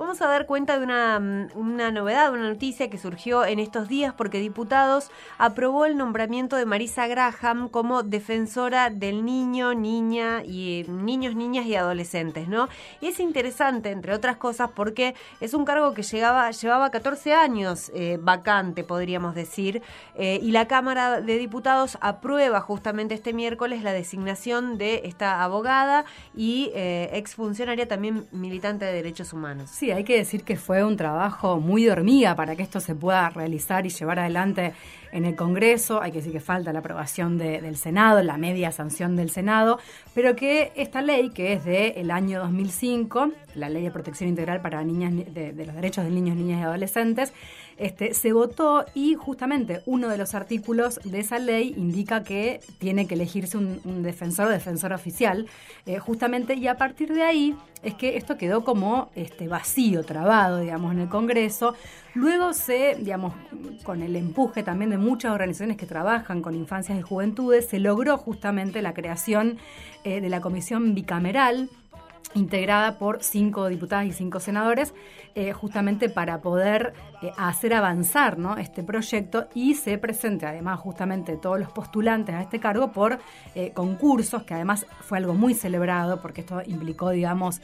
vamos a dar cuenta de una, una novedad, una noticia que surgió en estos días porque diputados aprobó el nombramiento de Marisa Graham como defensora del niño, niña y niños, niñas y adolescentes, ¿no? Y es interesante, entre otras cosas, porque es un cargo que llegaba, llevaba 14 años eh, vacante, podríamos decir, eh, y la Cámara de Diputados aprueba justamente este miércoles la designación de esta abogada y eh, exfuncionaria también militante de derechos humanos. Sí, hay que decir que fue un trabajo muy de para que esto se pueda realizar y llevar adelante en el Congreso. Hay que decir que falta la aprobación del Senado, la media sanción del Senado, pero que esta ley, que es del año 2005, la Ley de Protección Integral para niñas de, los Derechos de Niños, Niñas y Adolescentes, este, se votó y justamente uno de los artículos de esa ley indica que tiene que elegirse un, defensor o defensor oficial, eh, justamente, y a partir de ahí es que esto quedó como este, vacío, trabado, digamos, en el Congreso. Luego se, digamos, con el empuje también de muchas organizaciones que trabajan con infancias y juventudes, se logró justamente la creación eh, de la comisión bicameral integrada por cinco diputadas y cinco senadores, eh, justamente para poder eh, hacer avanzar este proyecto y se presente además justamente todos los postulantes a este cargo por eh, concursos, que además fue algo muy celebrado porque esto implicó, digamos,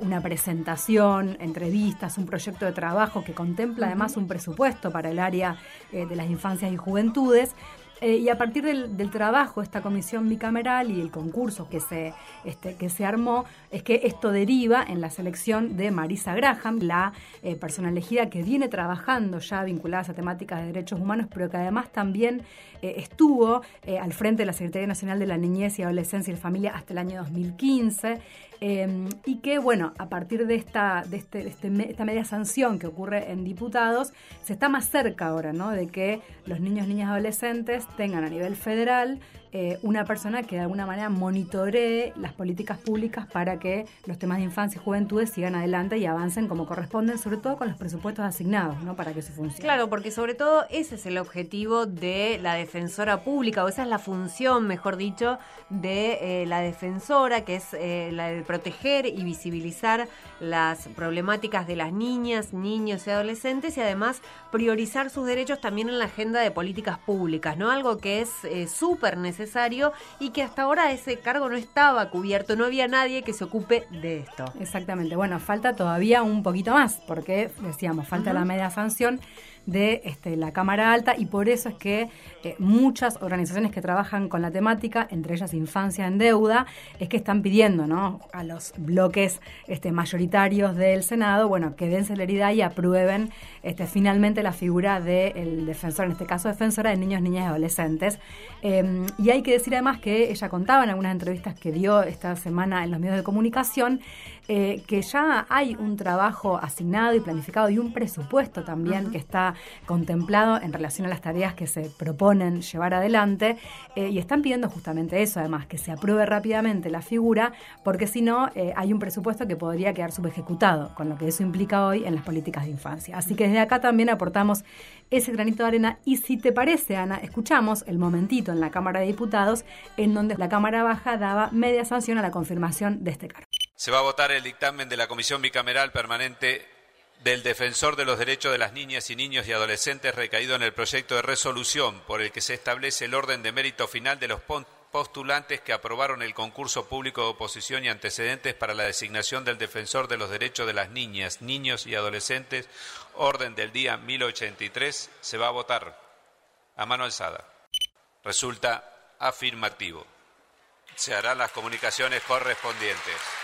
una presentación, entrevistas, un proyecto de trabajo que contempla además un presupuesto para el área de las infancias y juventudes. Eh, y a partir del, trabajo, esta comisión bicameral y el concurso que se, este, que se armó, es que esto deriva en la selección de Marisa Graham, la eh, persona elegida que viene trabajando ya vinculada a esa temática de derechos humanos, pero que además también eh, estuvo al frente de la Secretaría Nacional de la Niñez y Adolescencia y la Familia hasta el año 2015. Em, y que, bueno, a partir de, esta, de, este, este esta media sanción que ocurre en diputados, se está más cerca ahora, ¿no? De que los niños, niñas, adolescentes tengan a nivel federal eh, una persona que de alguna manera monitoree las políticas públicas para que los temas de infancia y juventud sigan adelante y avancen como corresponden, sobre todo con los presupuestos asignados, ¿no? Para que eso funcione. Claro, porque sobre todo ese es el objetivo de la defensora pública, o esa es la función, mejor dicho, de eh, la defensora, que es eh, la de proteger y visibilizar las problemáticas de las niñas, niños y adolescentes y además priorizar sus derechos también en la agenda de políticas públicas, ¿no? Algo que es súper necesario y que hasta ahora ese cargo no estaba cubierto, no había nadie que se ocupe de esto. Exactamente, bueno, falta todavía un poquito más, porque decíamos, falta la media sanción de este, la Cámara Alta y por eso es que eh, muchas organizaciones que trabajan con la temática, entre ellas Infancia en Deuda, es que están pidiendo ¿no? a los bloques este, mayoritarios del Senado, bueno, que den celeridad y aprueben este, finalmente la figura del defensor, en este caso defensora de niños, niñas y adolescentes. Em, y hay que decir además que ella contaba en algunas entrevistas que dio esta semana en los medios de comunicación, eh, que ya hay un trabajo asignado y planificado y un presupuesto también que está contemplado en relación a las tareas que se proponen llevar adelante eh, y están pidiendo justamente eso, además, que se apruebe rápidamente la figura, porque si no, eh, hay un presupuesto que podría quedar subejecutado, con lo que eso implica hoy en las políticas de infancia. Así que desde acá también aportamos ese granito de arena y si te parece, Ana, escuchamos el momentito en la Cámara de Diputados en donde la Cámara Baja daba media sanción a la confirmación de este cargo. Se va a votar el dictamen de la Comisión Bicameral Permanente del Defensor de los Derechos de las Niñas y Niños y Adolescentes recaído en el proyecto de resolución por el que se establece el orden de mérito final de los postulantes que aprobaron el concurso público de oposición y antecedentes para la designación del Defensor de los Derechos de las Niñas, Niños y Adolescentes, orden del día 1083, se va a votar a mano alzada. Resulta afirmativo. Se harán las comunicaciones correspondientes.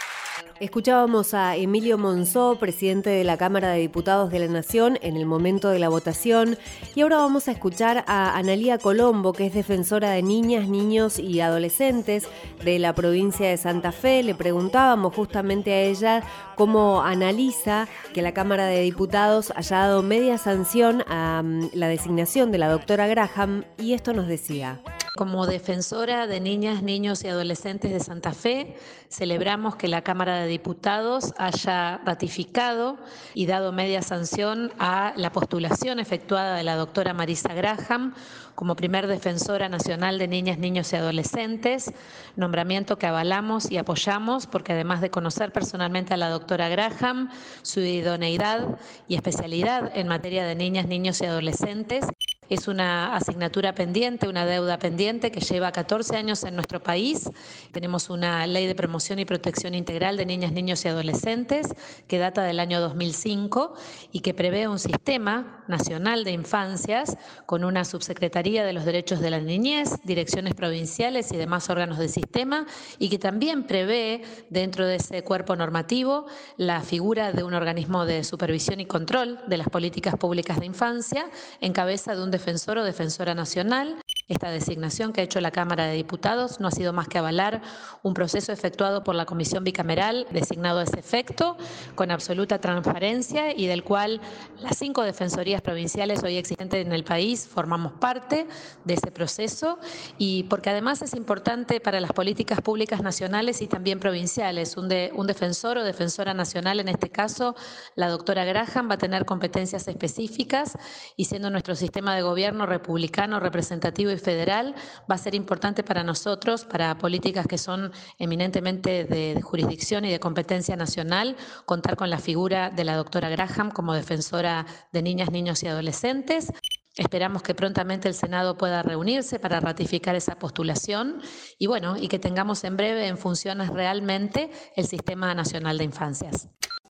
Escuchábamos a Emilio Monzó, presidente de la Cámara de Diputados de la Nación, en el momento de la votación. Y ahora vamos a escuchar a Analía Colombo, que es defensora de niñas, niños y adolescentes de la provincia de Santa Fe. Le preguntábamos justamente a ella cómo analiza que la Cámara de Diputados haya dado media sanción a mm, la designación de la doctora Graham. Y esto nos decía. Como defensora de niñas, niños y adolescentes de Santa Fe, celebramos que la Cámara de Diputados haya ratificado y dado media sanción a la postulación efectuada de la doctora Marisa Graham como primer defensora nacional de niñas, niños y adolescentes, nombramiento que avalamos y apoyamos porque además de conocer personalmente a la doctora Graham, su idoneidad y especialidad en materia de niñas, niños y adolescentes, es una asignatura pendiente, una deuda pendiente que lleva 14 años en nuestro país. Tenemos una ley de promoción y protección integral de niñas, niños y adolescentes que data del año 2005 y que prevé un sistema nacional de infancias con una subsecretaría de los derechos de la niñez, direcciones provinciales y demás órganos del sistema y que también prevé dentro de ese cuerpo normativo la figura de un organismo de supervisión y control de las políticas públicas de infancia en cabeza de un defensor o defensora nacional. Esta designación que ha hecho la Cámara de Diputados no ha sido más que avalar un proceso efectuado por la Comisión Bicameral designado a ese efecto, con absoluta transparencia y del cual las cinco defensorías provinciales hoy existentes en el país formamos parte de ese proceso y porque además es importante para las políticas públicas nacionales y también provinciales. Un, un defensor o defensora nacional, en este caso la doctora Graham, va a tener competencias específicas y siendo nuestro sistema de gobierno republicano, representativo y federal, va a ser importante para nosotros, para políticas que son eminentemente de, jurisdicción y de competencia nacional, contar con la figura de la doctora Graham como defensora de niñas, niños y adolescentes. Esperamos que prontamente el Senado pueda reunirse para ratificar esa postulación y bueno, y que tengamos en breve en funciones realmente el Sistema Nacional de Infancias.